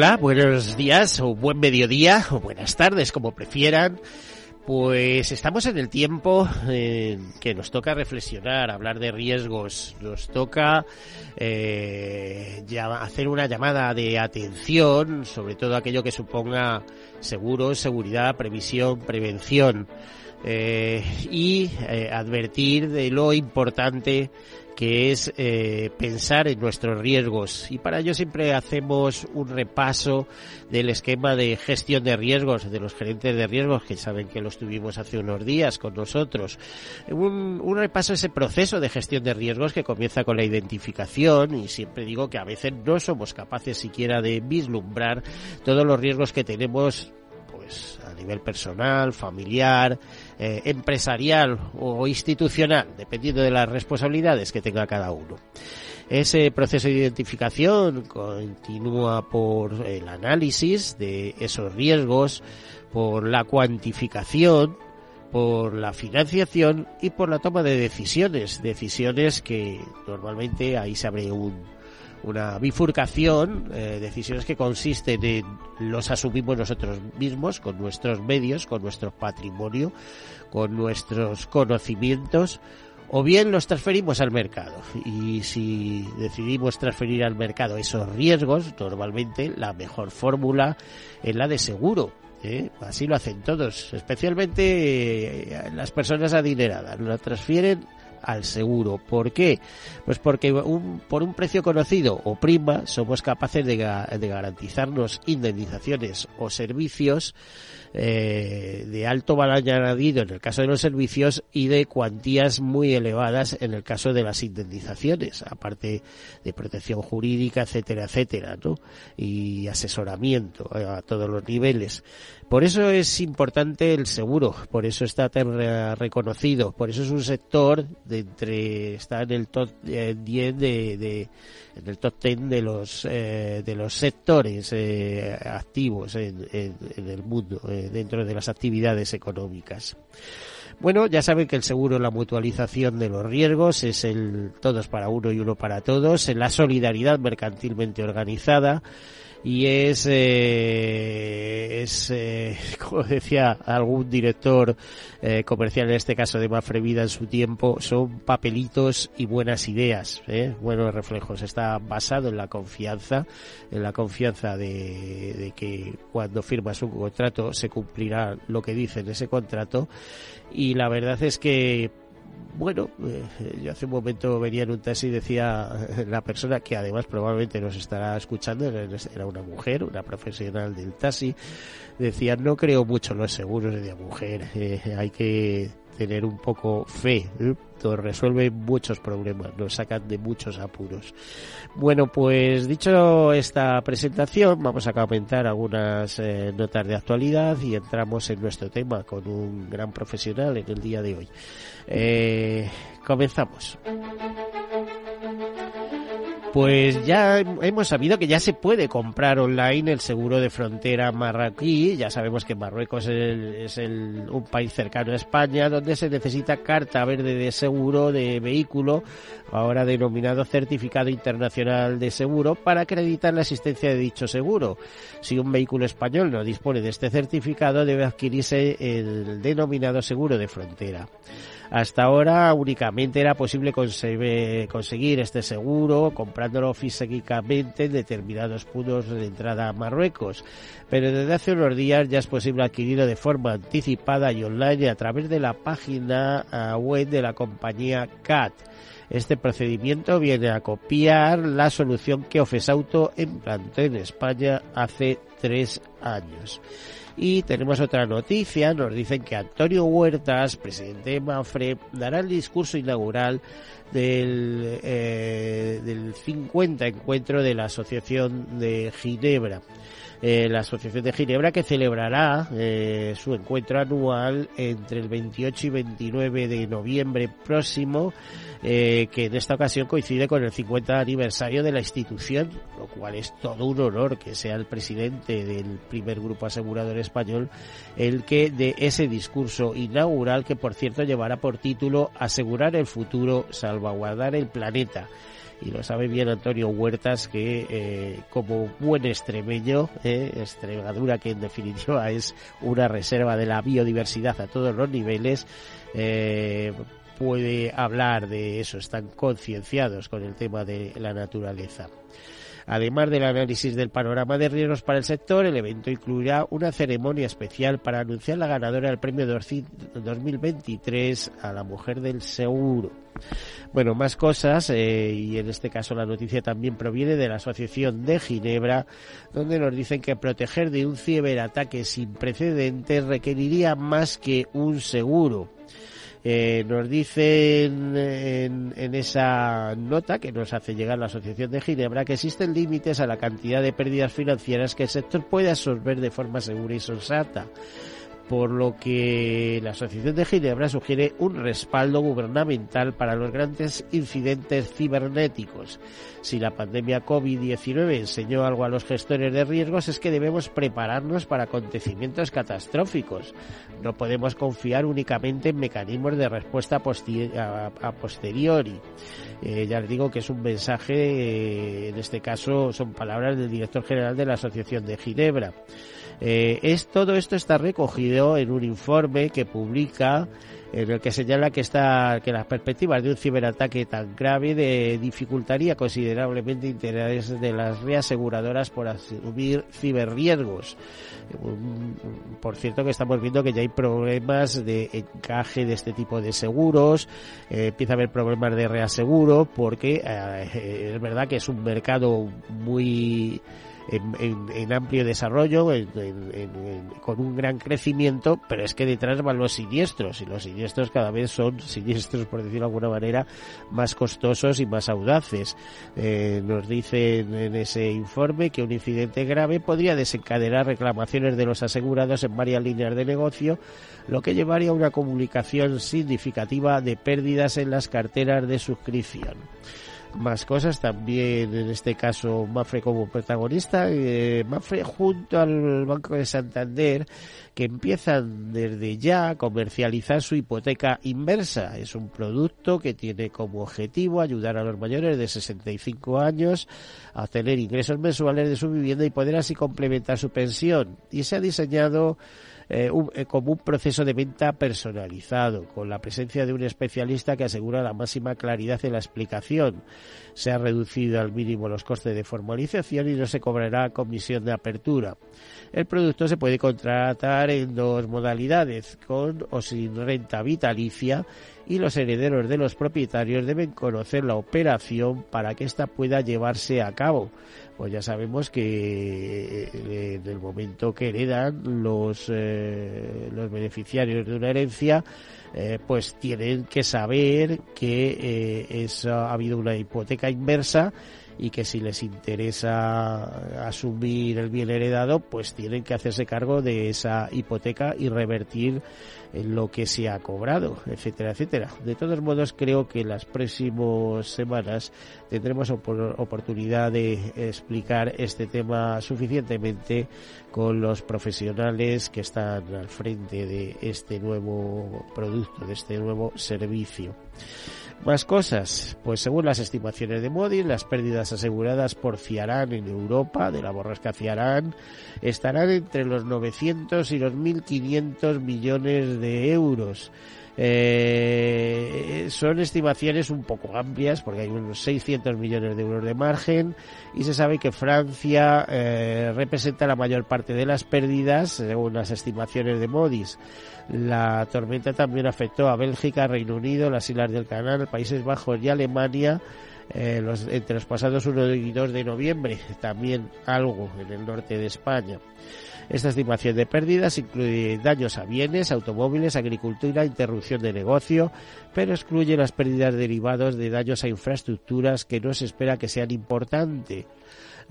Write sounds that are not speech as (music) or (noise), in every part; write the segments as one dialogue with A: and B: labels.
A: Hola, buenos días o buen mediodía o buenas tardes, como prefieran. Pues estamos en el tiempo en que nos toca reflexionar, hablar de riesgos, nos toca eh, hacer una llamada de atención sobre todo aquello que suponga seguros, seguridad, previsión, prevención eh, y eh, advertir de lo importante que es eh, pensar en nuestros riesgos. Y para ello siempre hacemos un repaso del esquema de gestión de riesgos, de los gerentes de riesgos, que saben que los tuvimos hace unos días con nosotros. Un, un repaso a ese proceso de gestión de riesgos que comienza con la identificación y siempre digo que a veces no somos capaces siquiera de vislumbrar todos los riesgos que tenemos pues a nivel personal, familiar, eh, empresarial o institucional, dependiendo de las responsabilidades que tenga cada uno. Ese proceso de identificación continúa por el análisis de esos riesgos, por la cuantificación, por la financiación y por la toma de decisiones, decisiones que normalmente ahí se abre un, una bifurcación, eh, decisiones que consisten en los asumimos nosotros mismos, con nuestros medios, con nuestro patrimonio, con nuestros conocimientos, o bien los transferimos al mercado. Y si decidimos transferir al mercado esos riesgos, normalmente la mejor fórmula es la de seguro. ¿eh? Así lo hacen todos, especialmente eh, las personas adineradas. Lo transfieren al seguro. ¿Por qué? Pues porque por un precio conocido o prima somos capaces de, garantizarnos indemnizaciones o servicios eh, de alto valor añadido en el caso de los servicios y de cuantías muy elevadas en el caso de las indemnizaciones, aparte de protección jurídica, etcétera, etcétera, ¿no? Y asesoramiento a todos los niveles. Por eso es importante el seguro, por eso está tan reconocido, por eso es un sector de entre está en el top 10 de, de, en el top 10 de los eh, de los sectores eh, activos en, el mundo eh, dentro de las actividades económicas. Bueno, ya saben que el seguro, la mutualización de los riesgos es el todos para uno y uno para todos, en la solidaridad mercantilmente organizada y es, eh, es eh, (laughs) como decía algún director eh, comercial, en este caso de Mafre Vida en su tiempo, son papelitos y buenas ideas, ¿eh? buenos reflejos. Está basado en la confianza, en la confianza de, de que cuando firmas un contrato se cumplirá lo que dice en ese contrato y la verdad es que bueno, eh, yo hace un momento venía en un taxi y decía la persona que además probablemente nos estará escuchando, era una mujer, una profesional del taxi, decía no creo mucho en los seguros de mujer, eh, hay que tener un poco fe, ¿eh? resuelve muchos problemas, nos sacan de muchos apuros. Bueno, pues dicho esta presentación, vamos a comentar algunas eh, notas de actualidad y entramos en nuestro tema con un gran profesional en el día de hoy. Eh, comenzamos. Pues ya hemos sabido que ya se puede comprar online el seguro de frontera marroquí. Ya sabemos que Marruecos es, el, un país cercano a España donde se necesita carta verde de seguro de vehículo, ahora denominado Certificado Internacional de Seguro, para acreditar la existencia de dicho seguro. Si un vehículo español no dispone de este certificado, debe adquirirse el denominado seguro de frontera. Hasta ahora únicamente era posible conseguir este seguro comprándolo físicamente en determinados puntos de entrada a Marruecos, pero desde hace unos días ya es posible adquirirlo de forma anticipada y online a través de la página ah, web de la compañía CAT. Este procedimiento viene a copiar la solución que Ofesauto implantó en España hace tres años. Y tenemos otra noticia, nos dicen que Antonio Huertas, presidente de Mafre, dará el discurso inaugural del, eh, del 50 encuentro de la Asociación de Ginebra. Eh, la Asociación de Ginebra que celebrará eh, su encuentro anual entre el 28 y 29 de noviembre próximo, eh, que en esta ocasión coincide con el 50 aniversario de la institución, lo cual es todo un honor que sea el presidente del primer grupo asegurador español el que de ese discurso inaugural que por cierto llevará por título Asegurar el futuro, salvaguardar el planeta y lo sabe bien Antonio Huertas que eh, como buen extremeño, eh, que en definitiva (laughs) es una reserva de la biodiversidad a todos los niveles, eh, puede hablar de eso, están concienciados con el tema de la naturaleza. Además del análisis del panorama de riesgos para el sector, el evento incluirá una ceremonia especial para anunciar la ganadora del premio 2023 a la mujer del seguro. Bueno, más cosas, eh, y en este caso la noticia también proviene de la Asociación de Ginebra, donde nos dicen que proteger de un ciberataque sin precedentes requeriría más que un seguro. Eh, nos dicen en, en, esa nota que nos hace llegar la Asociación de Ginebra que existen límites a la cantidad de pérdidas financieras que el sector puede absorber de forma segura y sensata por lo que la Asociación de Ginebra sugiere un respaldo gubernamental para los grandes incidentes cibernéticos. Si la pandemia COVID-19 enseñó algo a los gestores de riesgos es que debemos prepararnos para acontecimientos catastróficos. No podemos confiar únicamente en mecanismos de respuesta a, posteriori. Eh, ya les digo que es un mensaje, eh, en este caso son palabras del director general de la Asociación de Ginebra. Eh, es, todo esto está recogido en un informe que publica en el que señala que está que las perspectivas de un ciberataque tan grave de, dificultaría considerablemente intereses de las reaseguradoras por asumir ciberriesgos. Por cierto que estamos viendo que ya hay problemas de encaje de este tipo de seguros, empieza a haber problemas de porque eh, es verdad que es un mercado muy en, amplio desarrollo, con un gran crecimiento, pero es que detrás van los siniestros y los siniestros cada vez son (laughs) siniestros, por decirlo de alguna manera, más costosos y más audaces. Eh, nos dicen en ese informe que un incidente grave podría desencadenar reclamaciones de los asegurados en varias líneas de negocio, lo que llevaría a una comunicación significativa de pérdidas en las carteras de suscripción más cosas. También en este caso Mafre como protagonista eh, Mafre junto al Banco de Santander que empiezan desde ya a comercializar su hipoteca inversa. Es un producto que tiene como objetivo ayudar a los mayores de 65 años a obtener ingresos mensuales de su vivienda y poder así complementar su pensión. Y se ha diseñado eh, eh, como un proceso de venta personalizado, con la presencia de un especialista que asegura la máxima claridad en la explicación. Se ha reducido al mínimo los costes de formalización y no se cobrará comisión de apertura. El producto se puede contratar en dos modalidades, con o sin renta vitalicia, y los herederos de los propietarios deben conocer la operación para que ésta pueda llevarse a cabo. Pues ya sabemos que eh, en el momento que heredan los, eh, los beneficiarios de una herencia, eh, pues tienen que saber que es, ha habido una hipoteca inversa y que si les interesa asumir el bien heredado, pues tienen que hacerse cargo de esa hipoteca y revertir lo que se ha cobrado, etcétera, etcétera. De todos modos, creo que en las próximas semanas tendremos oportunidad de explicar este tema suficientemente con los profesionales que están al frente de este nuevo producto, de este nuevo servicio. Más cosas, pues según las estimaciones de Modi, las pérdidas aseguradas por Ciarán en Europa, de la borrasca Ciarán, estarán entre los 900 y los 1.500 millones de euros. Eh, son estimaciones un poco amplias porque hay unos 600 millones de euros de margen y se sabe que Francia eh, representa la mayor parte de las pérdidas según las estimaciones de Modis. La tormenta también afectó a Bélgica, Reino Unido, las Islas del Canal, Países Bajos y Alemania eh, entre los pasados 1 y 2 de noviembre, también algo en el norte de España. Esta estimación de pérdidas incluye daños a bienes, automóviles, agricultura, interrupción de negocio, pero excluye las pérdidas derivadas de daños a infraestructuras que no se espera que sean importantes.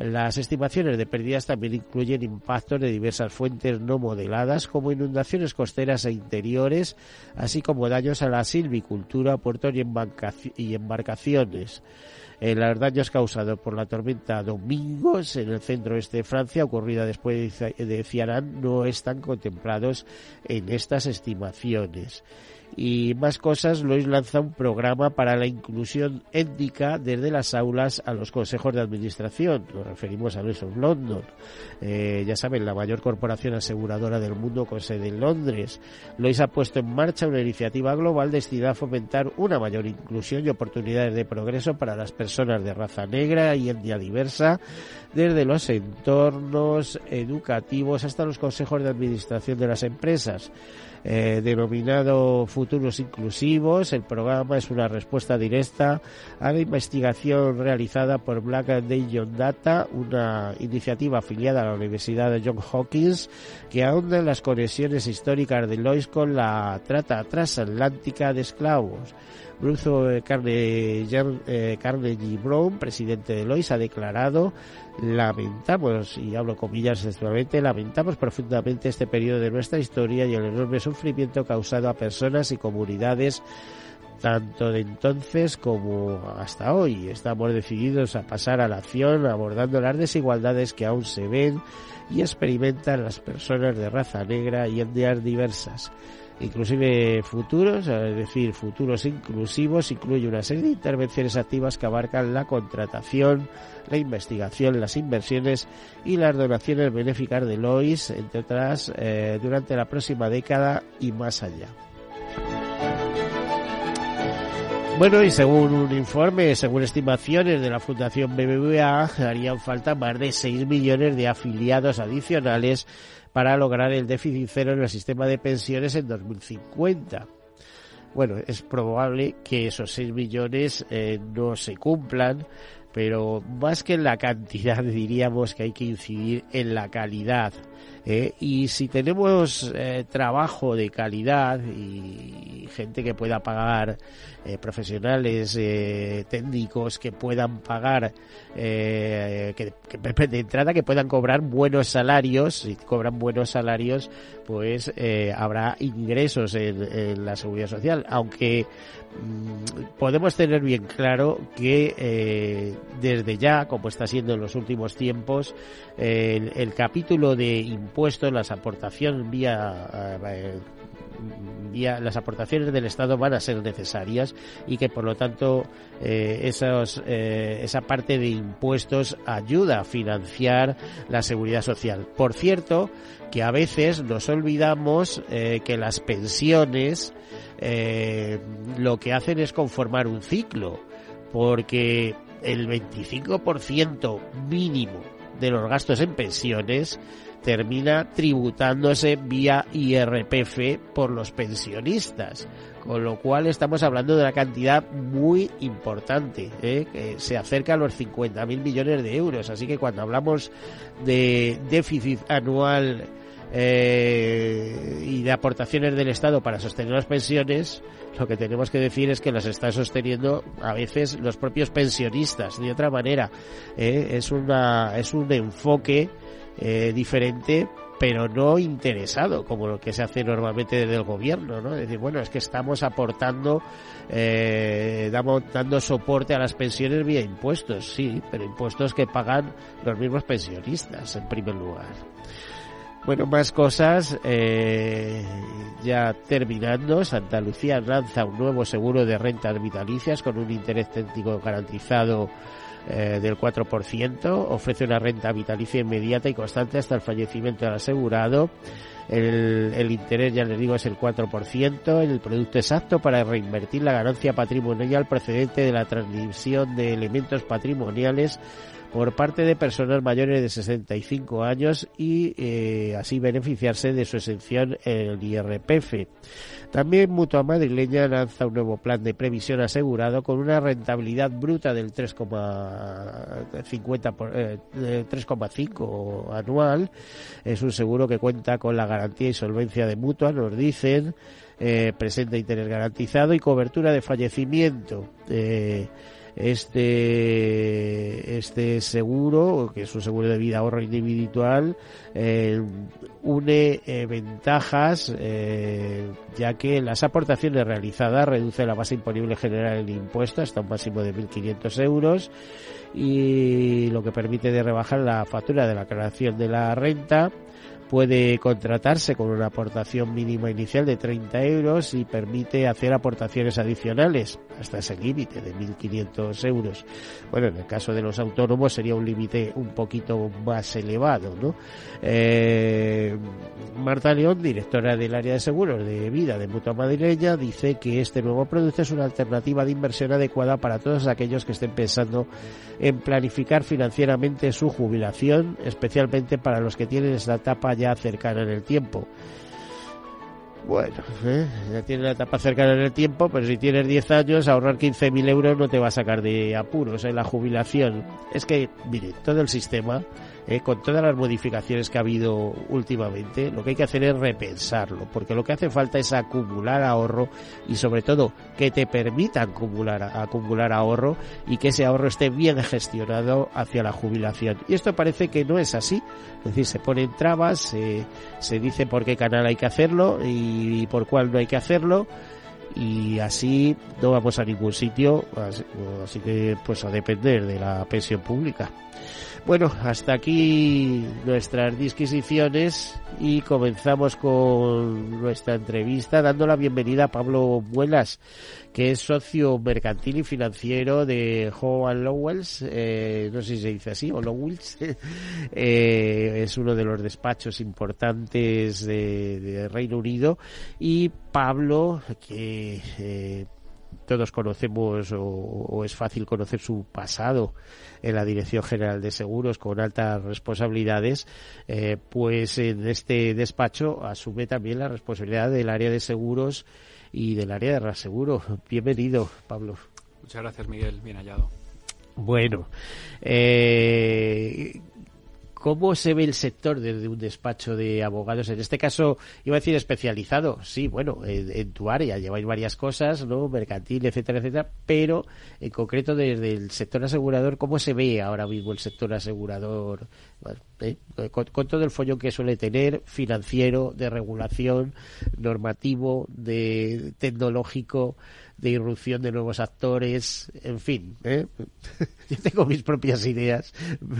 A: Las estimaciones de pérdidas también incluyen impactos de diversas fuentes no modeladas, como inundaciones costeras e interiores, así como daños a la silvicultura, puertos y embarcaciones. Eh, los daños causados por la tormenta Domingos en el centro este de Francia, ocurrida después de Ciarán, no están contemplados en estas estimaciones y más cosas, Lois lanza un programa para la inclusión étnica desde las aulas a los consejos de administración. Nos referimos a Lois of London. Eh, ya saben, la mayor corporación aseguradora del mundo con sede en Londres. Lois ha puesto en marcha una iniciativa global destinada a fomentar una mayor inclusión y oportunidades de progreso para las personas de raza negra y etnia diversa, desde los entornos educativos hasta los consejos de administración de las empresas. Eh, denominado Futuros Inclusivos. El programa es una respuesta directa a la investigación realizada por Black Young Data, una iniciativa afiliada a la Universidad de Johns Hopkins que ahonda las conexiones históricas de Lois con la trata transatlántica de esclavos. Bruce Carnegie, eh, Carnegie Brown, presidente de Lois, ha declarado lamentamos, y hablo comillas textualmente, lamentamos profundamente este periodo de nuestra historia y el enorme sufrimiento causado a personas y comunidades tanto de entonces como hasta hoy. Estamos decididos a pasar a la acción abordando las desigualdades que aún se ven y experimentan las personas de raza negra y etnias diversas inclusive futuros, es decir, futuros inclusivos, incluye una serie de intervenciones activas que abarcan la contratación, la investigación, las inversiones y las donaciones benéficas de Lois, entre otras, eh, durante la próxima década y más allá. Bueno, y según un informe, según estimaciones de la Fundación BBVA, harían falta más de 6 millones de afiliados adicionales para lograr el déficit cero en el sistema de pensiones en 2050. Bueno, es probable que esos 6 millones eh, no se cumplan, pero más que en la cantidad (laughs) diríamos que hay que incidir en la calidad. ¿eh? y si tenemos eh, trabajo de calidad y gente que pueda pagar eh, profesionales eh, técnicos que puedan pagar eh, que, (laughs) de entrada que puedan cobrar buenos salarios si cobran buenos salarios pues habrá ingresos en, la seguridad social aunque podemos tener bien claro que desde ya como está siendo en los últimos tiempos el, capítulo de impuestos las aportaciones vía las aportaciones del Estado van a ser necesarias y que por lo tanto eh, esos, eh, esa parte de impuestos ayuda a financiar la seguridad social. Por cierto, que a veces nos olvidamos eh, que las pensiones lo que hacen es conformar un ciclo, porque el 25% mínimo de los gastos en pensiones termina tributándose vía IRPF por los pensionistas. Con lo cual estamos hablando de una cantidad muy importante, ¿eh? que se acerca a los 50.000 millones de euros. Así que cuando hablamos de déficit anual eh, y de aportaciones del Estado para sostener las pensiones, lo que tenemos que decir es que las está sosteniendo a veces los propios pensionistas. De otra manera, ¿eh? es, una, es un enfoque eh, diferente pero no interesado, como lo que se hace normalmente desde el gobierno, ¿no? Es decir, bueno, es que estamos aportando, eh, damos, dando soporte a las pensiones vía impuestos, sí, pero impuestos que pagan los mismos pensionistas, en primer lugar. Bueno, más cosas, eh, ya terminando, Santa Lucía lanza un nuevo seguro de rentas vitalicias con un interés técnico garantizado eh, del 4%, ofrece una renta vitalicia inmediata y constante hasta el fallecimiento del asegurado. El, el interés, ya les digo, es el 4%. El producto exacto para reinvertir la ganancia patrimonial procedente de la transmisión de elementos patrimoniales por parte de personas mayores de 65 años y eh, así beneficiarse de su exención en el IRPF. También Mutua Madrileña lanza un nuevo plan de previsión asegurado con una rentabilidad bruta del 3,50 eh, 3,5 anual. Es un seguro que cuenta con la garantía y solvencia de Mutua, nos dicen, eh, presenta interés garantizado y cobertura de fallecimiento. Eh, este, este seguro, que es un seguro de vida ahorro individual, eh, une eh, ventajas, eh, ya que las aportaciones realizadas reduce la base imponible general del impuesto hasta un máximo de 1.500 euros y lo que permite de rebajar la factura de la creación de la renta puede contratarse con una aportación mínima inicial de 30 euros y permite hacer aportaciones adicionales hasta ese límite de 1.500 euros. Bueno, en el caso de los autónomos sería un límite un poquito más elevado, ¿no? Eh, Marta León, directora del área de seguros de vida de Mutua Madrileña, dice que este nuevo producto es una alternativa de inversión adecuada para todos aquellos que estén pensando en planificar financieramente su jubilación, especialmente para los que tienen esta etapa ya cercana en el tiempo. Bueno, ¿eh? ya tiene la etapa cercana en el tiempo, pero si tienes 10 años, ahorrar 15.000 euros no te va a sacar de apuros en la jubilación. Es que, mire, todo el sistema eh, con todas las modificaciones que ha habido últimamente, lo que hay que hacer es repensarlo, porque lo que hace falta es acumular ahorro y sobre todo que te permita acumular, acumular ahorro y que ese ahorro esté bien gestionado hacia la jubilación. Y esto parece que no es así, es decir, se ponen trabas, se, se dice por qué canal hay que hacerlo y por cuál no hay que hacerlo y así no vamos a ningún sitio, así que pues a depender de la pensión pública. Bueno, hasta aquí nuestras disquisiciones y comenzamos con nuestra entrevista dando la bienvenida a Pablo Muelas, que es socio mercantil y financiero de Howard Lowells, eh, no sé si se dice así, o Lowells, (laughs) eh, es uno de los despachos importantes de, de Reino Unido. Y Pablo, que eh, todos conocemos o, o, es fácil conocer su pasado en la Dirección General de Seguros con altas responsabilidades, eh, pues en este despacho asume también la responsabilidad del área de seguros y del área de reaseguro. Bienvenido, Pablo.
B: Muchas gracias, Miguel. Bien hallado.
A: Bueno, eh, ¿Cómo se ve el sector desde un despacho de abogados? En este caso, iba a decir especializado. Sí, bueno, en, tu área lleváis varias cosas, ¿no? Mercantil, etcétera, etcétera. Pero, en concreto, desde el sector asegurador, ¿cómo se ve ahora mismo el sector asegurador? ¿eh? con, con, todo el follón que suele tener, financiero, de regulación, normativo, de tecnológico, de irrupción de nuevos actores, en fin. ¿eh? (laughs) Yo tengo mis propias ideas,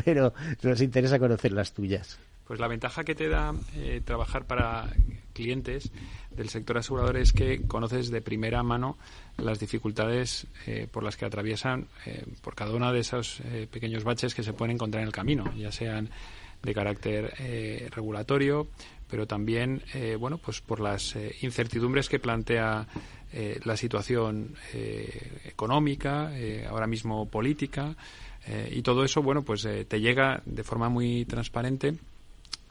A: pero nos interesa conocer las tuyas.
B: Pues la ventaja que te da eh, trabajar para clientes del sector asegurador es que conoces de primera mano las dificultades eh, por las que atraviesan por cada uno de esos pequeños baches que se pueden encontrar en el camino, ya sean de carácter regulatorio, pero también, bueno, pues por las incertidumbres que plantea la situación económica, ahora mismo política, y todo eso, bueno, pues te llega de forma muy transparente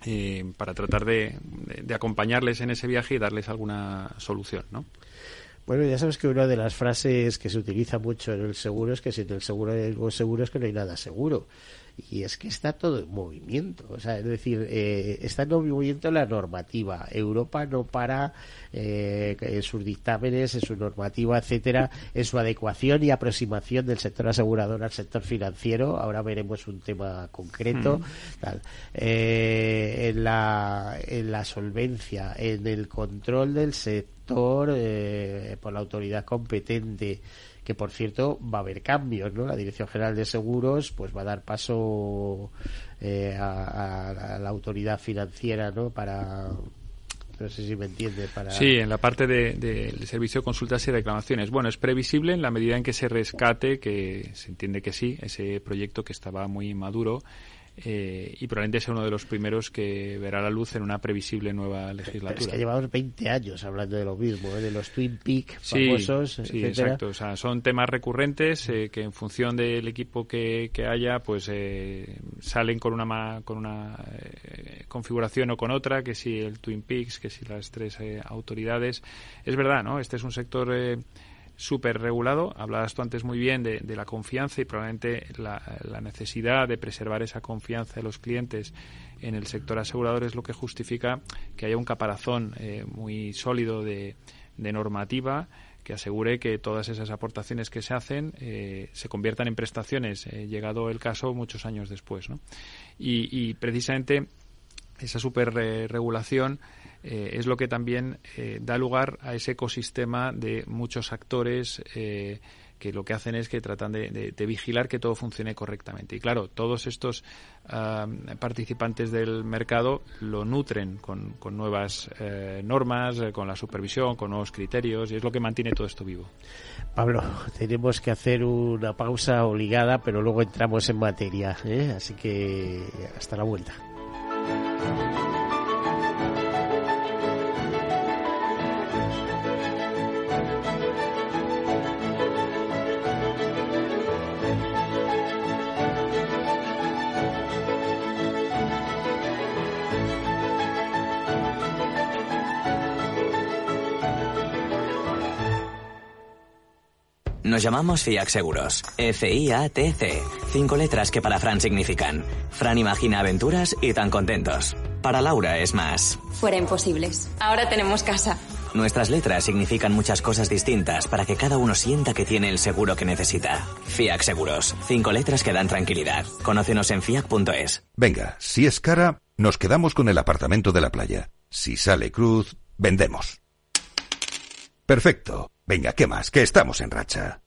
B: eh, para tratar de, de, acompañarles en ese viaje y darles alguna solución, ¿no?
A: Bueno, ya sabes que una de las frases que se utiliza mucho en el seguro es que sin el seguro hay algo seguro es que no hay nada seguro y es que está todo en movimiento. O sea, es decir, eh, está en movimiento la normativa. Europa no para eh, en sus dictámenes, en su normativa, etcétera, en su adecuación y aproximación del sector asegurador al sector financiero. Ahora veremos un tema concreto. Mm. Tal. Eh, en, la, en la solvencia, en el control del sector eh, por la autoridad competente que por cierto va a haber cambios, ¿no? La Dirección General de Seguros pues va a dar paso eh, a, a, la autoridad financiera, ¿no? Para no sé si me entiende. Para...
B: Sí, en la parte del de, servicio de consultas y reclamaciones. Bueno, es previsible en la medida en que se rescate, que se entiende que sí, ese proyecto que estaba muy maduro eh, y probablemente sea uno de los primeros que verá la luz en una previsible nueva legislatura.
A: Pero es que llevamos 20 años hablando de lo mismo, ¿eh? de los Twin Peaks
B: sí,
A: famosos,
B: Sí, exacto. O sea, son temas recurrentes eh, que en función del equipo que, que haya, pues eh, salen con una, con una configuración o con otra, que si el Twin Peaks, que si las tres autoridades. Es verdad, ¿no? Este es un sector súper regulado. Hablabas tú antes muy bien de, la confianza y probablemente la, necesidad de preservar esa confianza de los clientes en el sector asegurador es lo que justifica que haya un caparazón eh, muy sólido de, normativa que asegure que todas esas aportaciones que se hacen eh, se conviertan en prestaciones, eh, llegado el caso muchos años después. ¿no? Y precisamente esa superregulación eh, es lo que también eh, da lugar a ese ecosistema de muchos actores eh, que lo que hacen es que tratan de, vigilar que todo funcione correctamente. Y claro, todos estos participantes del mercado lo nutren con, nuevas normas, con la supervisión, con nuevos criterios, y es lo que mantiene todo esto vivo.
A: Pablo, tenemos que hacer una pausa obligada, pero luego entramos en materia. Así que hasta la vuelta.
C: Nos llamamos FIAC Seguros. F-I-A-T-C. Cinco letras que para Fran significan. Fran imagina aventuras y tan contentos. Para Laura es más.
D: Fuera imposibles. Ahora tenemos casa.
C: Nuestras letras significan muchas cosas distintas para que cada uno sienta que tiene el seguro que necesita. FIAC Seguros. Cinco letras que dan tranquilidad. Conócenos en fiac.es.
E: Venga, si es cara, nos quedamos con el apartamento de la playa. Si sale cruz, vendemos. Perfecto. Venga, ¿qué más? Que estamos en racha.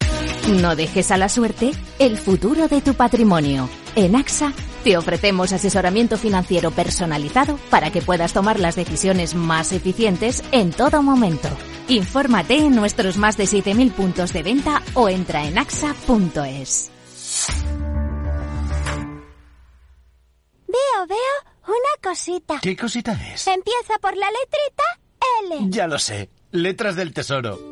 F: No dejes a la suerte el futuro de tu patrimonio. En AXA te ofrecemos asesoramiento financiero personalizado para que puedas tomar las decisiones más eficientes en todo momento. Infórmate en nuestros más de 7.000 puntos de venta o entra en axa.es.
G: Veo, veo una cosita.
H: ¿Qué cosita es?
G: Empieza por la letrita L.
H: Ya lo sé. Letras del Tesoro.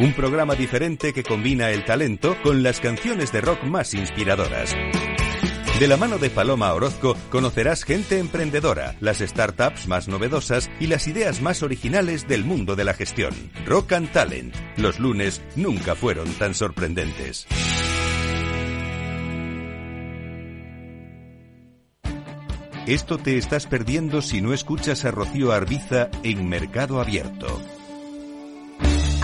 E: un programa diferente que combina el talento con las canciones de rock más inspiradoras. De la mano de Paloma Orozco conocerás gente emprendedora, las startups más novedosas y las ideas más originales del mundo de la gestión. Rock and Talent. Los lunes nunca fueron tan sorprendentes. Esto te estás perdiendo si no escuchas a Rocío Arbiza en Mercado Abierto.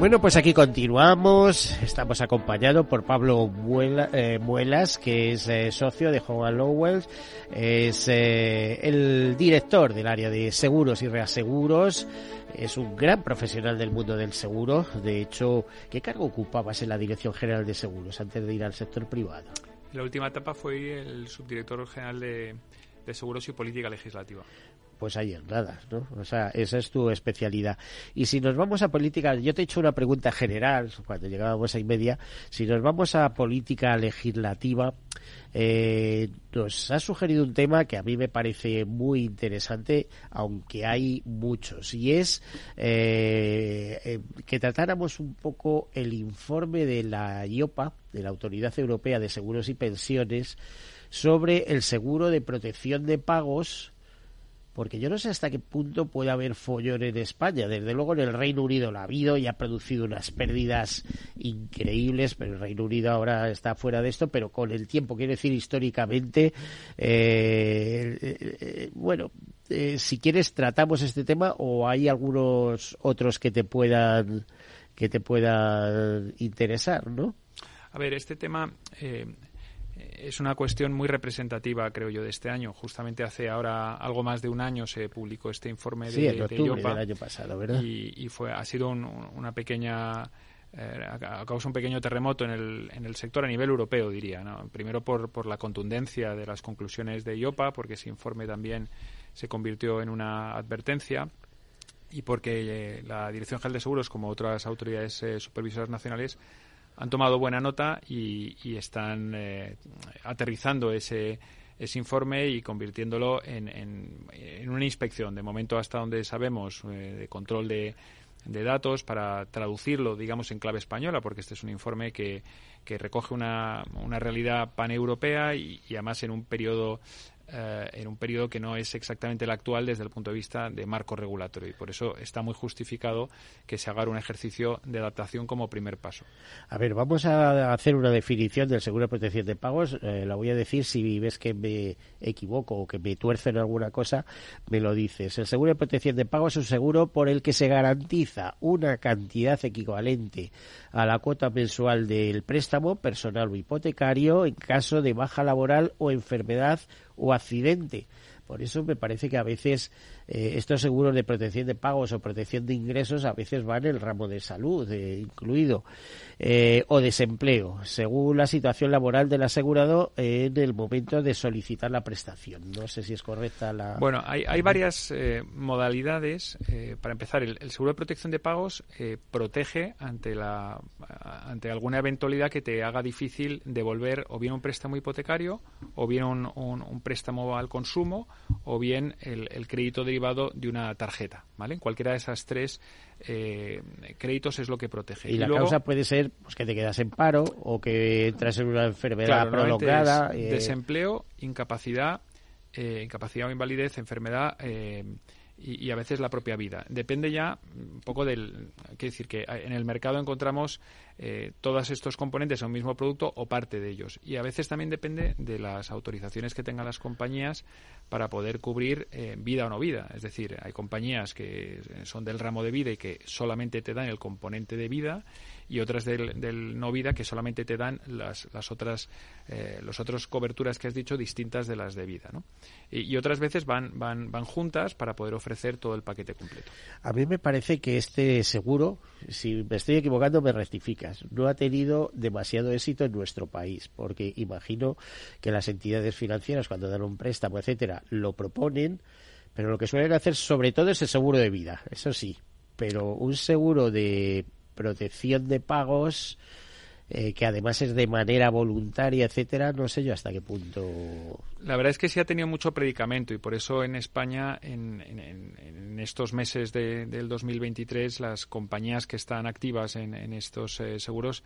A: Bueno, pues aquí continuamos. Estamos acompañados por Pablo eh, Muelas, que es eh, socio de Howard Lowell, es eh, el director del área de seguros y reaseguros, es un gran profesional del mundo del seguro. De hecho, ¿qué cargo ocupabas en la Dirección General de Seguros antes de ir al sector privado?
B: La última etapa fue el subdirector general de Seguros y Política Legislativa
A: pues hay nada, ¿no? O sea, esa es tu especialidad. Y si nos vamos a política, yo te he hecho una pregunta general cuando llegábamos a y media, si nos vamos a política legislativa, eh, nos ha sugerido un tema que a mí me parece muy interesante, aunque hay muchos, y es eh, eh, que tratáramos un poco el informe de la IOPA, de la Autoridad Europea de Seguros y Pensiones, sobre el seguro de protección de pagos porque yo no sé hasta qué punto puede haber follón en España. Desde luego en el Reino Unido lo ha habido y ha producido unas pérdidas increíbles, pero el Reino Unido ahora está fuera de esto, pero con el tiempo, quiero decir históricamente, eh, eh, bueno, eh, si quieres tratamos este tema o hay algunos otros que te puedan que te puedan interesar, ¿no?
B: A ver, este tema es una cuestión muy representativa, creo yo, de este año. Justamente hace ahora algo más de un año se publicó este informe de,
A: sí, del año pasado, ¿verdad?
B: Y, fue, ha sido una pequeña eh, ha causado un pequeño terremoto en el, en el sector a nivel europeo, diría. ¿no? Primero por, por la contundencia de las conclusiones de IOPA, porque ese informe también se convirtió en una advertencia y porque eh, la Dirección General de Seguros, como otras autoridades eh, supervisoras nacionales, han tomado buena nota y, están eh, aterrizando ese, informe y convirtiéndolo en, una inspección. De momento, hasta donde sabemos, eh, de control de, datos para traducirlo, digamos, en clave española, porque este es un informe que, recoge una, una realidad paneuropea y, y además en un periodo eh, en un periodo que no es exactamente el actual desde el punto de vista de marco regulatorio y por eso está muy justificado que se haga un ejercicio de adaptación como primer paso.
A: A ver, vamos a hacer una definición del seguro de protección de pagos. Eh, la voy a decir si ves que me equivoco o que me tuercen alguna cosa, me lo dices. El seguro de protección de pagos es un seguro por el que se garantiza una cantidad equivalente a la cuota mensual del préstamo personal o hipotecario en caso de baja laboral o enfermedad o accidente. Por eso me parece que a veces eh, estos seguros de protección de pagos o protección de ingresos a veces van en el ramo de salud eh, incluido eh, o desempleo, según la situación laboral del asegurado en el momento de solicitar la prestación. No sé si es correcta la.
B: Bueno, hay, hay varias modalidades. para empezar, el, seguro de protección de pagos protege ante, la, ante alguna eventualidad que te haga difícil devolver o bien un préstamo hipotecario o bien un, un préstamo al consumo o bien el, crédito derivado de una tarjeta, ¿vale? Cualquiera de esas tres eh, créditos es lo que protege.
A: Y, la causa puede ser pues, que te quedas en paro o que entras en una enfermedad prolongada.
B: Eh, desempleo, incapacidad, eh, incapacidad o invalidez, enfermedad y, a veces la propia vida. Depende ya un poco del. Quiere decir que en el mercado encontramos eh, todos estos componentes en un mismo producto o parte de ellos. Y a veces también depende de las autorizaciones que tengan las compañías para poder cubrir eh, vida o no vida. Es decir, hay compañías que son del ramo de vida y que solamente te dan el componente de vida y otras del, no vida que solamente te dan las, las otras eh, las otras coberturas que has dicho distintas de las de vida ¿no? y, otras veces van van van juntas para poder ofrecer todo el paquete completo.
A: A mí me parece que este seguro, si me estoy equivocando, me rectificas, no ha tenido demasiado éxito en nuestro país, porque imagino que las entidades financieras, cuando dan un préstamo, etcétera, lo proponen, pero lo que suelen hacer sobre todo es el seguro de vida, eso sí, pero un seguro de protección de pagos eh, que además es de manera voluntaria, etcétera, no sé yo hasta qué punto.
B: La verdad es que sí ha tenido mucho predicamento y por eso en España, en, estos meses del 2023, las compañías que están activas en, estos eh, seguros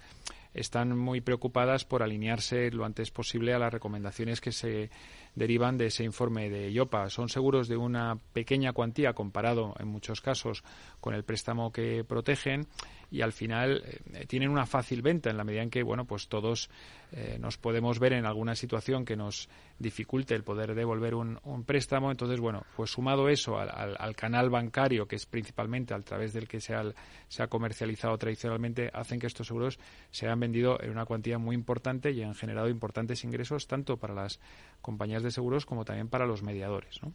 B: están muy preocupadas por alinearse lo antes posible a las recomendaciones que se derivan de ese informe de IOPA. Son seguros de una pequeña cuantía comparado en muchos casos con el préstamo que protegen y al final eh, tienen una fácil venta en la medida en que bueno pues todos eh, nos podemos ver en alguna situación que nos dificulte el poder devolver un, préstamo entonces bueno pues sumado eso al, canal bancario que es principalmente a través del que se ha, se ha comercializado tradicionalmente hacen que estos seguros se hayan vendido en una cuantía muy importante y han generado importantes ingresos tanto para las compañías de seguros como también para los mediadores ¿no?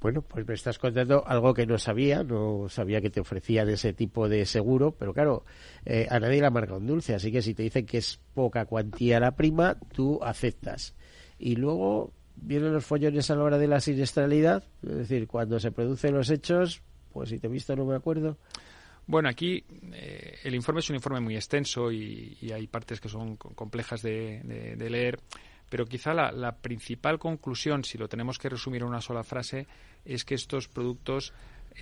A: Bueno, pues me estás contando algo que no sabía, no sabía que te ofrecían ese tipo de seguro, pero claro, eh, a nadie le marca un dulce, así que si te dicen que es poca cuantía la prima, tú aceptas. Y luego vienen los follones a la hora de la siniestralidad, es decir, cuando se producen los hechos, pues si te he visto no me acuerdo.
B: Bueno, aquí eh, el informe es un informe muy extenso y, hay partes que son complejas de leer pero quizá la, principal conclusión, si lo tenemos que resumir en una sola frase, es que estos productos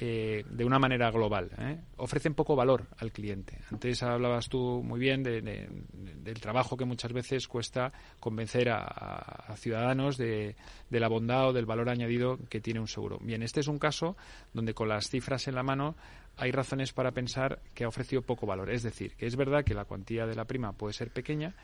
B: eh, de una manera global. ¿eh? Ofrecen poco valor al cliente. Antes hablabas tú muy bien del trabajo que muchas veces cuesta convencer a, ciudadanos de, de, la bondad o del valor añadido que tiene un seguro. Bien, este es un caso donde con las cifras en la mano hay razones para pensar que ha ofrecido poco valor. Es decir, que es verdad que la cuantía de la prima puede ser pequeña,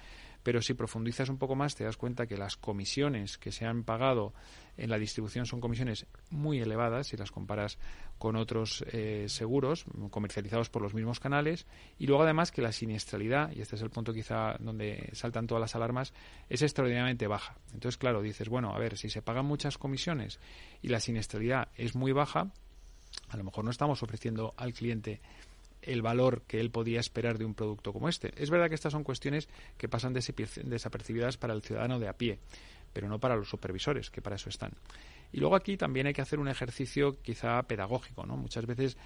B: pero si profundizas un poco más te das cuenta que las comisiones que se han pagado en la distribución son comisiones muy elevadas si las comparas con otros eh, seguros comercializados por los mismos canales y luego además que la siniestralidad, y este es el punto quizá donde saltan todas las alarmas, es extraordinariamente baja. Entonces, claro, dices, bueno, a ver, si se pagan muchas comisiones y la siniestralidad es muy baja, a lo mejor no estamos ofreciendo al cliente el valor que él podía esperar de un producto como este. Es verdad que estas son cuestiones que pasan desapercibidas para el ciudadano de a pie, pero no para los supervisores, que para eso están. Y luego aquí también hay que hacer un ejercicio quizá pedagógico, ¿no? Muchas veces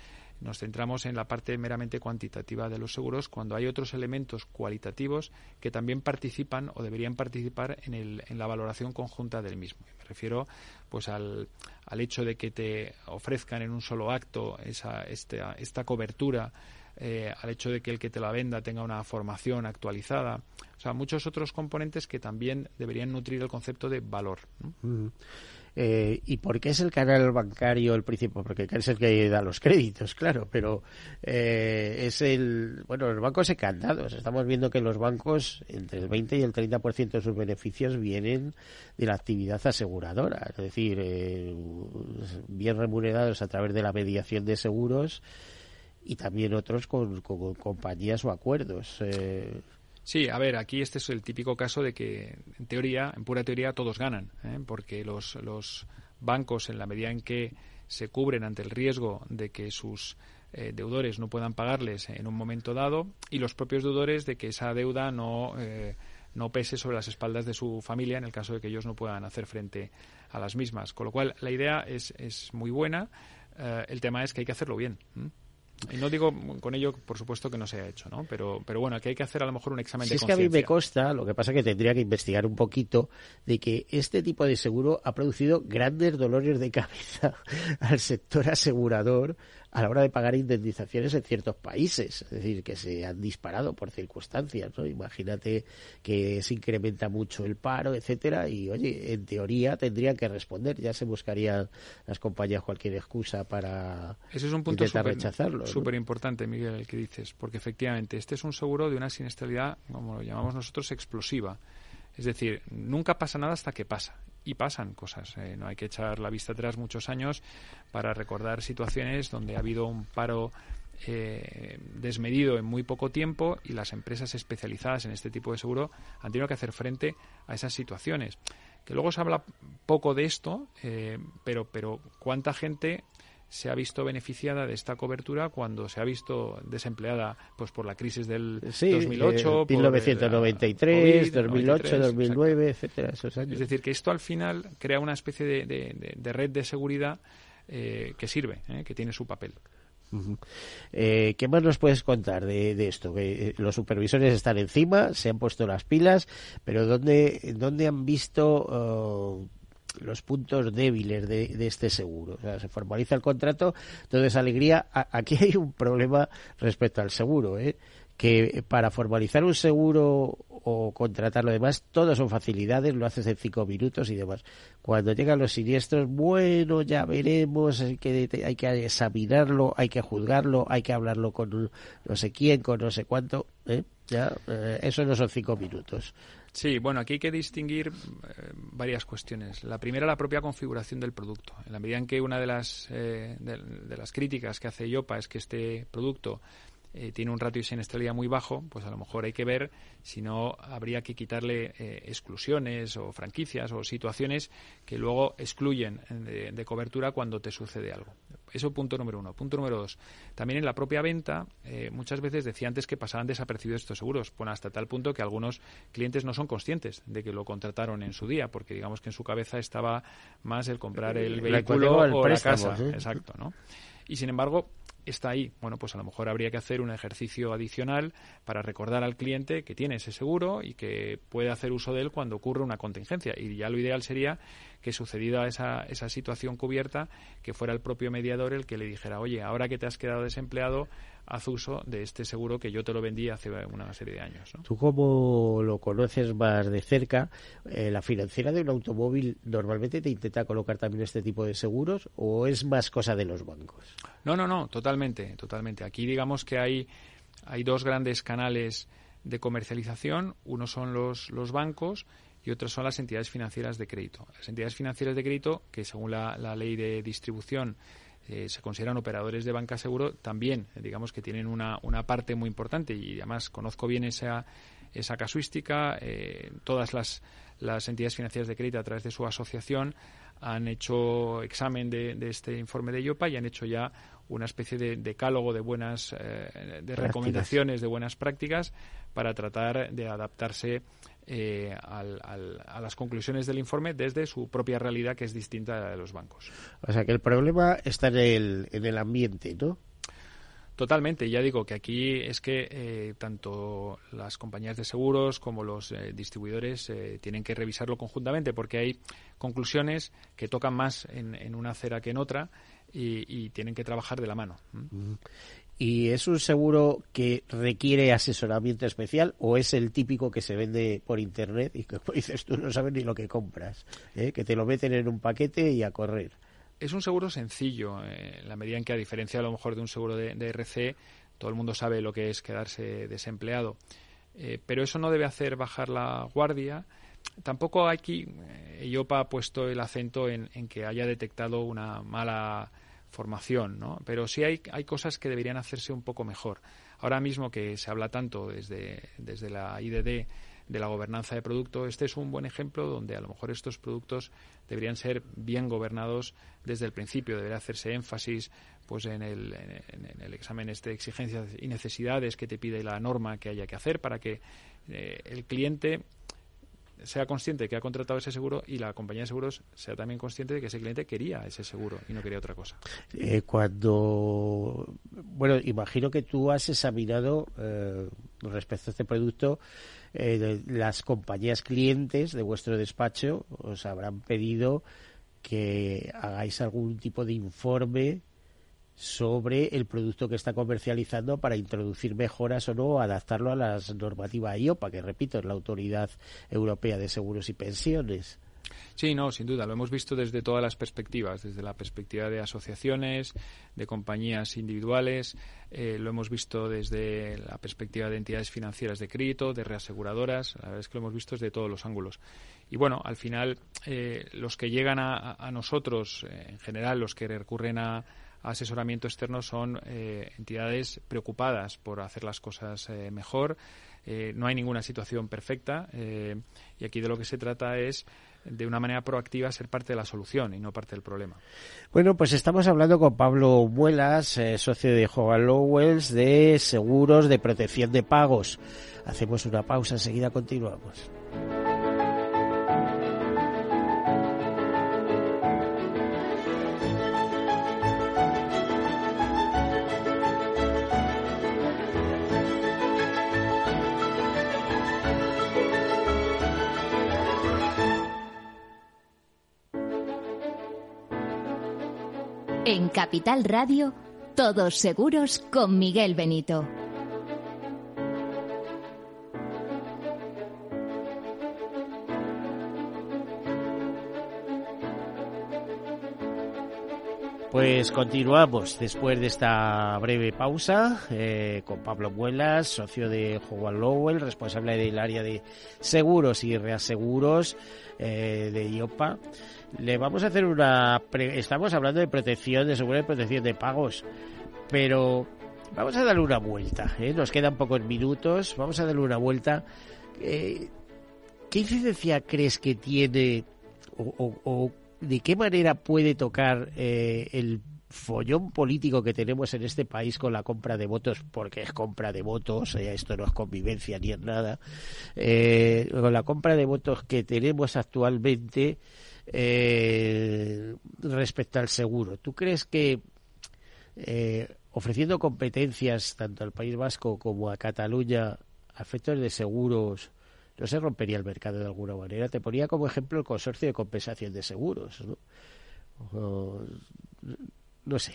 B: nos centramos en la parte meramente cuantitativa de los seguros cuando hay otros elementos cualitativos que también participan o deberían participar en, el, en la valoración conjunta del mismo. Me refiero pues al, al hecho de que te ofrezcan en un solo acto esa, esta, esta cobertura eh, al hecho de que el que te la venda tenga una formación actualizada. O sea, muchos otros componentes que también deberían nutrir el concepto de valor.
A: Eh, ¿Y por qué es el canal bancario el principal? Porque es el que da los créditos, claro, pero eh, es el. Bueno, los bancos encantados. Estamos viendo que los bancos, entre el 20 y el 30% de sus beneficios vienen de la actividad aseguradora, es decir, eh, bien remunerados a través de la mediación de seguros y también otros con, con compañías o acuerdos. Eh,
B: Sí, a ver, aquí este es el típico caso de que, en teoría, en pura teoría, todos ganan, ¿eh? porque los, los bancos, en la medida en que se cubren ante el riesgo de que sus eh, deudores no puedan pagarles en un momento dado, y los propios deudores de que esa deuda no, eh, no pese sobre las espaldas de su familia en el caso de que ellos no puedan hacer frente a las mismas. Con lo cual, la idea es, es muy buena. el tema es que hay que hacerlo bien. Y no digo con ello, por supuesto, que no se ha hecho, ¿no? Pero, pero bueno, que hay que hacer a lo mejor un examen
A: si
B: de
A: es que a mí me consta, lo que pasa es que tendría que investigar un poquito, de que este tipo de seguro ha producido grandes dolores de cabeza (laughs) al sector asegurador a la hora de pagar indemnizaciones en ciertos países, es decir, que se han disparado por circunstancias, ¿no? Imagínate que se incrementa mucho el paro, etcétera, y oye, en teoría tendrían que responder, ya se buscarían las compañías cualquier excusa para
B: Ese es un punto
A: intentar rechazarlo.
B: Súper importante, Miguel, el que dices, porque efectivamente este es un seguro de una siniestralidad, como lo llamamos nosotros, explosiva. Es decir, nunca pasa nada hasta que pasa. Y pasan cosas. Eh, no hay que echar la vista atrás muchos años para recordar situaciones donde ha habido un paro eh, desmedido en muy poco tiempo y las empresas especializadas en este tipo de seguro han tenido que hacer frente a esas situaciones. que luego se habla poco de esto, eh, pero, pero ¿cuánta gente se ha visto beneficiada de esta cobertura cuando se ha visto desempleada pues por la crisis del 2008,
A: 1993, 2008, 2009, etcétera, esos años.
B: Es decir, que esto al final crea una especie de, red de seguridad eh, que sirve, eh, que tiene su papel.
A: Eh, ¿Qué más nos puedes contar de, esto? Que los supervisores están encima, se han puesto las pilas, pero ¿dónde, dónde han visto oh, los puntos débiles de, este seguro. O sea, se formaliza el contrato, entonces alegría. aquí hay un problema respecto al seguro, ¿eh? que para formalizar un seguro o contratar lo demás, todo son facilidades, lo haces en cinco minutos y demás. Cuando llegan los siniestros, bueno, ya veremos, hay que, hay que examinarlo, hay que juzgarlo, hay que hablarlo con no sé quién, con no sé cuánto, ¿eh? ya, eh, eso no son cinco minutos.
B: Sí, bueno, aquí hay que distinguir eh, varias cuestiones. La primera, la propia configuración del producto. En la medida en que una de las, eh, de, las críticas que hace IOPA es que este producto eh, tiene un ratio de siniestralidad muy bajo, pues a lo mejor hay que ver si no habría que quitarle exclusiones o franquicias o situaciones que luego excluyen de, cobertura cuando te sucede algo. Eso punto número uno. Punto número dos. También en la propia venta, eh, muchas veces decía antes que pasaban desapercibidos estos seguros, bueno, hasta tal punto que algunos clientes no son conscientes de que lo contrataron en su día, porque digamos que en su cabeza estaba más el comprar el vehículo o la casa. Exacto, ¿no? Y sin embargo, está ahí. Bueno, pues a lo mejor habría que hacer un ejercicio adicional para recordar al cliente que tiene ese seguro y que puede hacer uso de él cuando ocurre una contingencia. Y ya lo ideal sería que sucedida esa, esa situación cubierta, que fuera el propio mediador el que le dijera, oye, ahora que te has quedado desempleado, haz uso de este seguro que yo te lo vendí hace una serie de años.
A: Tú como lo conoces más de cerca, eh, ¿la financiera de un automóvil normalmente te intenta colocar también este tipo de seguros o es más cosa de los bancos?
B: No, no, no, totalmente, totalmente. Aquí digamos que hay, hay dos grandes canales de comercialización. Uno son los, los bancos y otros son las entidades financieras de crédito. Las entidades financieras de crédito, que según la, la ley de distribución eh, se consideran operadores de banca seguro, también eh, digamos que tienen una, una parte muy importante y además conozco bien esa, esa casuística. Eh, todas las, las entidades financieras de crédito a través de su asociación han hecho examen de, de este informe de IOPA y han hecho ya una especie de decálogo de buenas de recomendaciones de buenas prácticas para tratar de adaptarse eh, a las conclusiones del informe desde su propia realidad que es distinta a la de los bancos.
A: O sea que el problema está en el, en el ambiente, ¿no?
B: Totalmente, ya digo que aquí es que eh, tanto las compañías de seguros como los eh, distribuidores tienen que revisarlo conjuntamente porque hay conclusiones que tocan más en, una acera que en otra y, tienen que trabajar de la mano
A: y es un seguro que requiere asesoramiento especial o es el típico que se vende por internet y que (laughs) dices tú no sabes ni lo que compras, ¿eh? que te lo meten en un paquete y a correr.
B: Es un seguro sencillo, eh, en la medida en que a diferencia a lo mejor de un seguro de, RC, todo el mundo sabe lo que es quedarse desempleado. Eh, pero eso no debe hacer bajar la guardia. Tampoco aquí IOPA ha puesto el acento en que haya detectado una mala formación, ¿no? Pero sí hay, hay cosas que deberían hacerse un poco mejor. Ahora mismo que se habla tanto desde, desde la IDD de la gobernanza de producto, este es un buen ejemplo donde a lo mejor estos productos deberían ser bien gobernados desde el principio, debería hacerse énfasis pues en el, en, el examen este de exigencias y necesidades que te pide la norma que haya que hacer para que eh, el cliente sea consciente que ha contratado ese seguro y la compañía de seguros sea también consciente de que ese cliente quería ese seguro y no quería otra cosa.
A: Eh, cuando, bueno, imagino que tú has examinado eh, respecto a este producto, eh, las compañías clientes de vuestro despacho os habrán pedido que hagáis algún tipo de informe sobre el producto que está comercializando para introducir mejoras o no, adaptarlo a las normativas IOPA, que repito, es la Autoridad Europea de Seguros y Pensiones.
B: Sí, no, sin duda. Lo hemos visto desde todas las perspectivas, desde la perspectiva de asociaciones, de compañías individuales, eh, lo hemos visto desde la perspectiva de entidades financieras de crédito, de reaseguradoras. La verdad es que lo hemos visto desde todos los ángulos. Y bueno, al final, eh, los que llegan a, nosotros, eh, en general, los que recurren a, asesoramiento externo son eh, entidades preocupadas por hacer las cosas eh, mejor. Eh, no hay ninguna situación perfecta y aquí de lo que se trata es de una manera proactiva ser parte de la solución y no parte del problema.
A: Bueno, pues estamos hablando con Pablo Muelas, socio de Hogan Lowells, de seguros de protección de pagos. Hacemos una pausa, enseguida continuamos.
F: En Capital Radio, todos seguros con Miguel Benito.
A: Pues continuamos después de esta breve pausa eh, con Pablo Muelas, socio de Howard Lowell, responsable del área de seguros y reaseguros eh, de IOPA. Le vamos a hacer una... Estamos hablando de protección, de seguridad y protección de pagos, pero vamos a darle una vuelta. ¿eh? Nos quedan pocos minutos, vamos a darle una vuelta. ¿Qué incidencia crees que tiene o, de qué manera puede tocar el follón político que tenemos en este país con la compra de votos, porque es compra de votos, eh, esto no es convivencia ni es nada, eh, con la compra de votos que tenemos actualmente eh, respecto al seguro. ¿Tú crees que ofreciendo competencias tanto al País Vasco como a Cataluña a efectos de seguros, no se rompería el mercado de alguna manera. Te ponía como ejemplo el consorcio de compensación de seguros. No sé.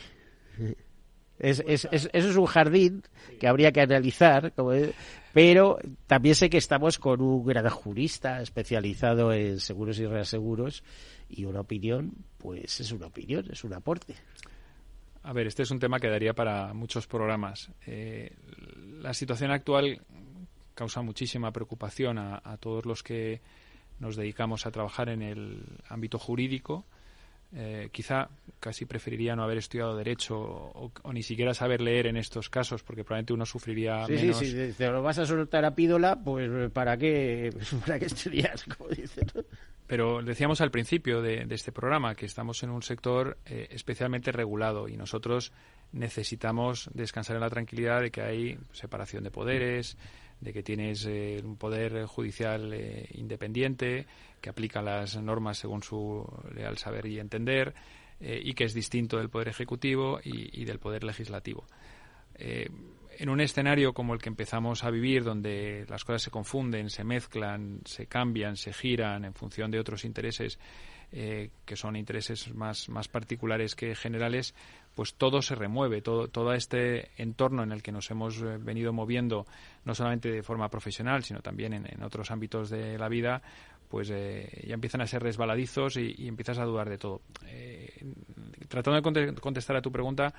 A: Es, es, es, eso es un jardín que habría que analizar, como es, pero también sé que estamos con un gran jurista especializado en seguros y reaseguros y una opinión, pues es una opinión, es un aporte.
B: A ver, este es un tema que daría para muchos programas. Eh, la situación actual causa muchísima preocupación a, a, todos los que nos dedicamos a trabajar en el ámbito jurídico. Eh, quizá casi preferiría no haber estudiado derecho o, o, ni siquiera saber leer en estos casos, porque probablemente uno sufriría
A: sí,
B: menos.
A: Sí, sí, te lo vas a soltar a pídola, pues ¿para qué, (laughs) para qué estudias? (laughs) Como dicen.
B: Pero decíamos al principio de, de, este programa que estamos en un sector eh, especialmente regulado y nosotros necesitamos descansar en la tranquilidad de que hay separación de poderes, de que tienes eh, un poder judicial eh, independiente que aplica las normas según su leal saber y entender eh, y que es distinto del poder ejecutivo y, y del poder legislativo. En un escenario como el que empezamos a vivir, donde las cosas se confunden, se mezclan, se cambian, se giran en función de otros intereses, que son intereses más, más particulares que generales, pues todo se remueve, todo, todo este entorno en el que nos hemos venido moviendo, no solamente de forma profesional, sino también en, otros ámbitos de la vida, pues eh, ya empiezan a ser resbaladizos y, y, empiezas a dudar de todo. Eh, tratando de contestar a tu pregunta,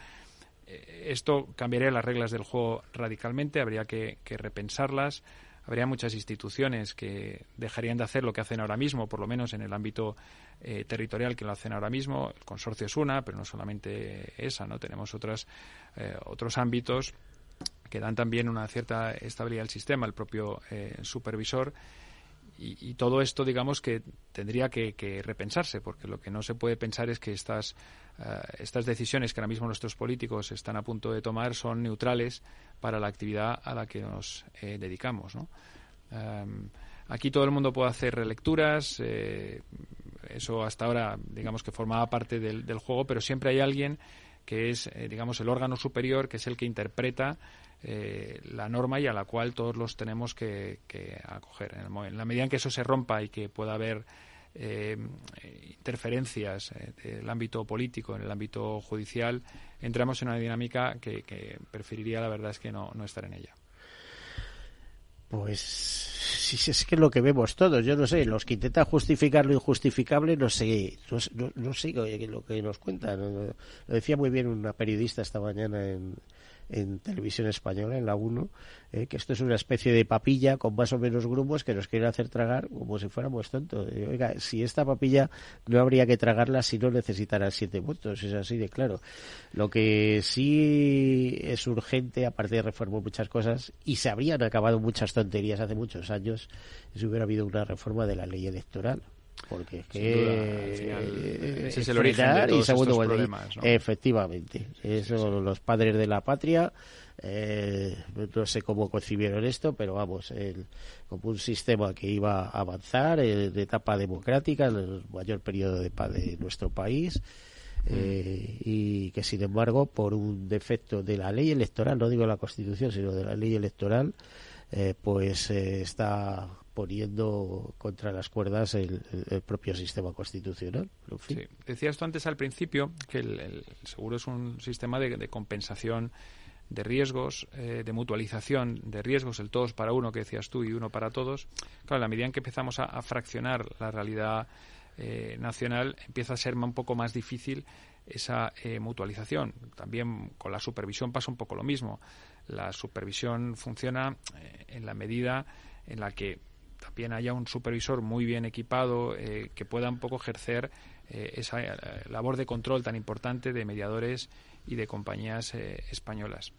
B: eh, esto cambiaría las reglas del juego radicalmente, habría que, que repensarlas habría muchas instituciones que dejarían de hacer lo que hacen ahora mismo, por lo menos en el ámbito eh, territorial que lo hacen ahora mismo. El consorcio es una, pero no solamente esa, ¿no? Tenemos otras, eh, otros ámbitos que dan también una cierta estabilidad al sistema, el propio eh, supervisor. Y, todo esto, digamos, que tendría que, que, repensarse, porque lo que no se puede pensar es que estas, uh, estas decisiones que ahora mismo nuestros políticos están a punto de tomar son neutrales para la actividad a la que nos eh, dedicamos. ¿no? Um, aquí todo el mundo puede hacer relecturas, eh, eso hasta ahora, digamos que formaba parte del, del juego, pero siempre hay alguien que es, eh, digamos, el órgano superior, que es el que interpreta eh, la norma y a la cual todos los tenemos que, acoger. En, el, en, la medida en que eso se rompa y que pueda haber eh, interferencias eh, del ámbito político, en el ámbito judicial, entramos en una dinámica que, que preferiría, la verdad, es que no, no estar en ella.
A: Pues si es que lo que vemos todos, yo no sé, los que intentan justificar lo injustificable, no sé, no, no, no sé lo que nos cuentan. Lo decía muy bien una periodista esta mañana en, en televisión española, en la 1, eh, que esto es una especie de papilla con más o menos grumos que nos quieren hacer tragar como si fuéramos tontos. Oiga, si esta papilla no habría que tragarla si no necesitara siete votos, es así de claro. Lo que sí es urgente, aparte de reformar muchas cosas, y se habrían acabado muchas tonterías hace muchos años, si hubiera habido una reforma de la ley electoral. Porque
B: Sin duda, al final,
A: eh,
B: ese es el origen de
A: y
B: todos
A: segundo,
B: estos
A: y-
B: problemas, ¿no?
A: efectivamente, eso los padres de la patria, eh, no sé cómo concibieron esto, pero vamos, el- como un sistema que iba a avanzar en etapa democrática, en el mayor periodo de paz de nuestro país. eh, y que sin embargo por un defecto de la ley electoral no digo la constitución sino de la ley electoral eh, pues eh, está poniendo contra las cuerdas el, el- propio sistema constitucional en fin.
B: Sí. Decías tú antes al principio que el, el seguro es un sistema de, de compensación de riesgos, eh, de mutualización de riesgos, el todos para uno que decías tú y uno para todos. Claro, en la medida en que empezamos a, a fraccionar la realidad eh, nacional, empieza a ser un poco más difícil esa eh, mutualización. También con la supervisión pasa un poco lo mismo. La supervisión funciona eh, en la medida en la que también haya un supervisor muy bien equipado eh, que pueda un poco ejercer eh, esa eh, labor de control tan importante de mediadores y de compañías eh, españolas.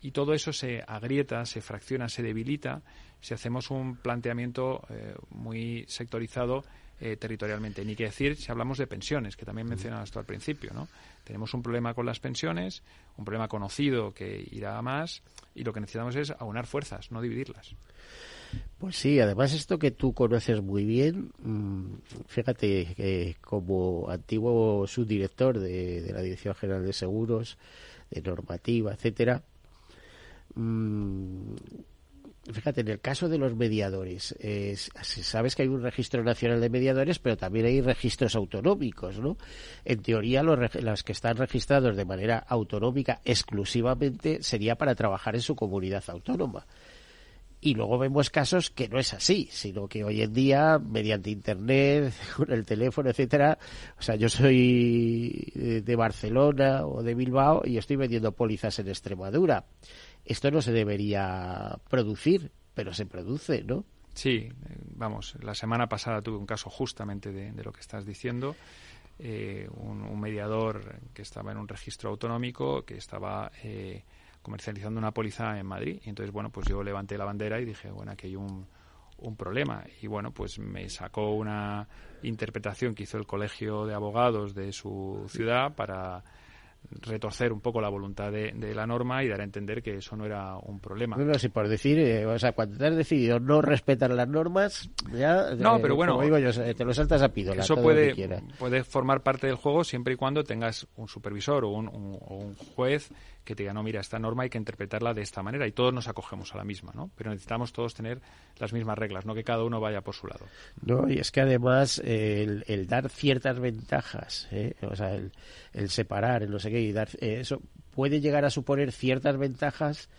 B: Y todo eso se agrieta, se fracciona, se debilita si hacemos un planteamiento muy sectorizado eh, territorialmente. Ni que decir si hablamos de pensiones, que también mencionabas tú al principio. ¿no? Tenemos un problema con las pensiones, un problema conocido que irá a más, y lo que necesitamos es aunar fuerzas, no dividirlas.
A: Pues sí, además esto que tú conoces muy bien, mm, fíjate como antiguo subdirector de, la Dirección General de Seguros, de normativa, etcétera, mm, fíjate, en el caso de los mediadores, es- sabes que hay un registro nacional de mediadores, pero también hay registros autonómicos, ¿no? En teoría, los, los que están registrados de manera autonómica exclusivamente sería para trabajar en su comunidad autónoma. Y luego vemos casos que no es así, sino que hoy en día, mediante Internet, (laughs) con el teléfono, etcétera, o sea, yo soy eh, de Barcelona o de Bilbao y estoy vendiendo pólizas en Extremadura. Esto no se debería producir, pero se produce, ¿no?
B: Sí, eh, vamos, la semana pasada tuve un caso justamente de, de lo que estás diciendo. Eh, un, mediador que estaba en un registro autonómico que estaba eh, comercializando una póliza en Madrid. Y entonces, bueno, pues yo levanté la bandera y dije, bueno, aquí hay un, un problema. Y bueno, pues me sacó una interpretación que hizo el Colegio de Abogados de su ciudad para retorcer un poco la voluntad de, de la norma y dar a entender que eso no era un problema.
A: No, no, si por decir, eh, o sea, cuando te has decidido no respetar las normas, ya.
B: No,
A: eh,
B: pero bueno,
A: como digo yo, te lo saltas a pidola.
B: Eso puede, puede formar parte del juego siempre y cuando tengas un supervisor o un, un- o un juez que te diga, no, mira, esta norma hay que interpretarla de esta manera y todos nos acogemos a la misma, ¿no? Pero necesitamos todos tener las mismas reglas, no que cada uno vaya por su lado.
A: No, y es que además el, el dar ciertas ventajas, ¿eh? o sea, el, el separar, el no sé qué, y dar eh, eso puede llegar a suponer ciertas ventajas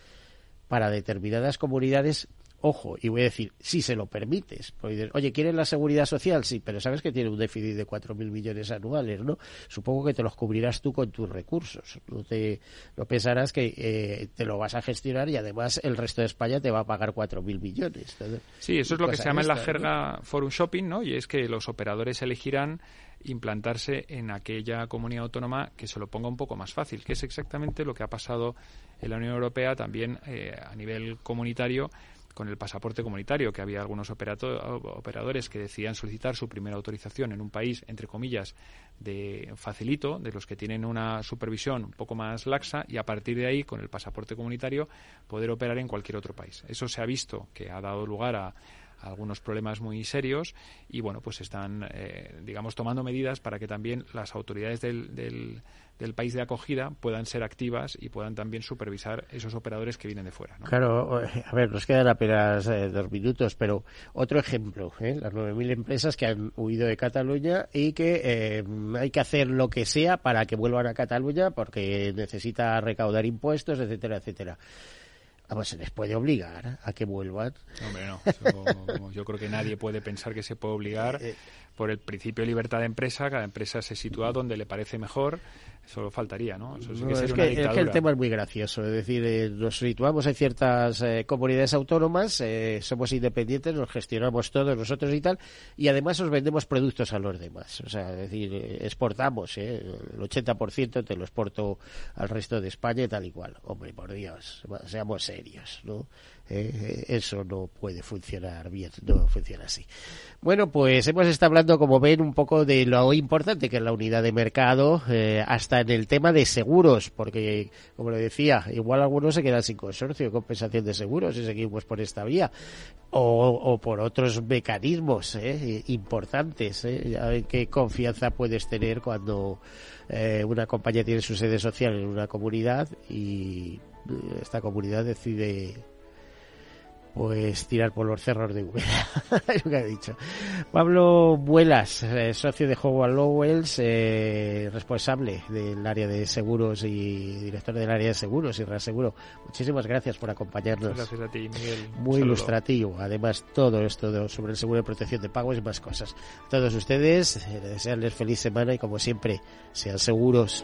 A: para determinadas comunidades. Ojo, y voy a decir, si se lo permites. Dices, Oye, ¿quieres la seguridad social? Sí, pero sabes que tiene un déficit de 4.000 millones anuales, ¿no? Supongo que te los cubrirás tú con tus recursos. No, te, no pensarás que eh, te lo vas a gestionar y además el resto de España te va a pagar 4.000 millones. ¿no?
B: Sí, eso es lo que se llama en la jerga forum shopping, ¿no? Y es que los operadores elegirán implantarse en aquella comunidad autónoma que se lo ponga un poco más fácil, que es exactamente lo que ha pasado en la Unión Europea también eh, a nivel comunitario con el pasaporte comunitario, que había algunos operadores que decían solicitar su primera autorización en un país, entre comillas, de facilito, de los que tienen una supervisión un poco más laxa, y a partir de ahí, con el pasaporte comunitario, poder operar en cualquier otro país. Eso se ha visto que ha dado lugar a algunos problemas muy serios y bueno pues están eh, digamos tomando medidas para que también las autoridades del, del, país de acogida puedan ser activas y puedan también supervisar esos operadores que vienen de fuera.
A: Claro, eh, a ver, nos quedan apenas eh, dos minutos, pero otro ejemplo, ¿eh? las 9.000 empresas que han huido de Cataluña y que eh, hay que hacer lo que sea para que vuelvan a Cataluña porque necesita recaudar impuestos, etcétera, etcétera. Vamos, se les puede obligar a que vuelvan.
B: Hombre, no. Vamos, yo creo que nadie puede pensar que se puede obligar por el principio de libertad de empresa. Cada empresa se sitúa donde le parece mejor. Solo faltaría, ¿no? Eso sí
A: No,
B: que
A: es,
B: sería
A: que,
B: una
A: es que el tema es muy gracioso. Es decir, eh, nos situamos en ciertas eh, comunidades autónomas, eh, somos independientes, nos gestionamos todos nosotros y tal, y además os vendemos productos a los demás. O sea, es decir, eh, exportamos, eh, el 80% te lo exporto al resto de España y tal y cual. Hombre, por Dios, seamos serios, ¿no? ¿Eh? Eso no puede funcionar bien, no funciona así. Bueno, pues hemos estado hablando, como ven, un poco de lo importante que es la unidad de mercado, eh, hasta en el tema de seguros, porque, como le decía, igual algunos se quedan sin consorcio, compensación de seguros, si seguimos por esta vía, o, por otros mecanismos eh, importantes. Eh. ¿Qué confianza puedes tener cuando eh, una compañía tiene su sede social en una comunidad y esta comunidad decide pues tirar por los cerros de Úbeda, (laughs) es lo que ha dicho. Pablo Vuelas, eh, socio de Howard Lowells, eh, responsable del área de seguros y director del área de seguros y reaseguro. Muchísimas gracias por acompañarnos.
B: Gracias a ti, Miguel.
A: Muy ilustrativo. Además, todo esto sobre el seguro de protección de pagos y más cosas. A todos ustedes, eh, desearles feliz semana y como siempre, sean seguros.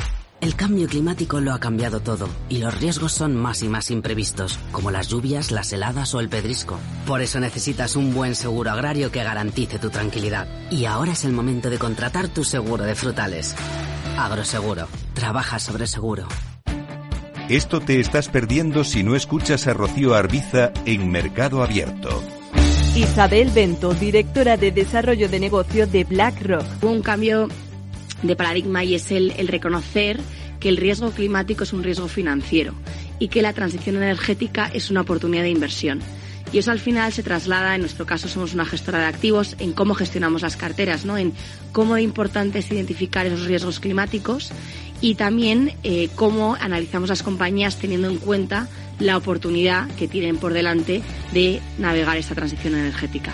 I: El cambio climático lo ha cambiado todo y los riesgos son más y más imprevistos, como las lluvias, las heladas o el pedrisco. Por eso necesitas un buen seguro agrario que garantice tu tranquilidad. Y ahora es el momento de contratar tu seguro de frutales. Agroseguro. Trabaja sobre seguro.
E: Esto te estás perdiendo si no escuchas a Rocío Arbiza en Mercado Abierto.
J: Isabel Bento, directora de Desarrollo de Negocio de BlackRock.
K: Un cambio de paradigma y es el, el reconocer que el riesgo climático es un riesgo financiero y que la transición energética es una oportunidad de inversión. Y eso al final se traslada, en nuestro caso somos una gestora de activos, en cómo gestionamos las carteras, ¿no? en cómo de importante es identificar esos riesgos climáticos y también eh, cómo analizamos las compañías teniendo en cuenta la oportunidad que tienen por delante de navegar esta transición energética.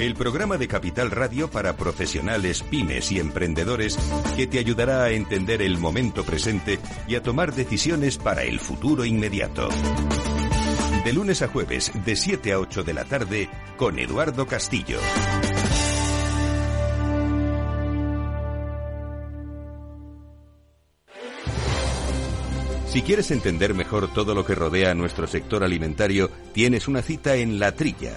E: El programa de Capital Radio para profesionales, pymes y emprendedores que te ayudará a entender el momento presente y a tomar decisiones para el futuro inmediato. De lunes a jueves, de 7 a 8 de la tarde, con Eduardo Castillo. Si quieres entender mejor todo lo que rodea a nuestro sector alimentario, tienes una cita en La Trilla.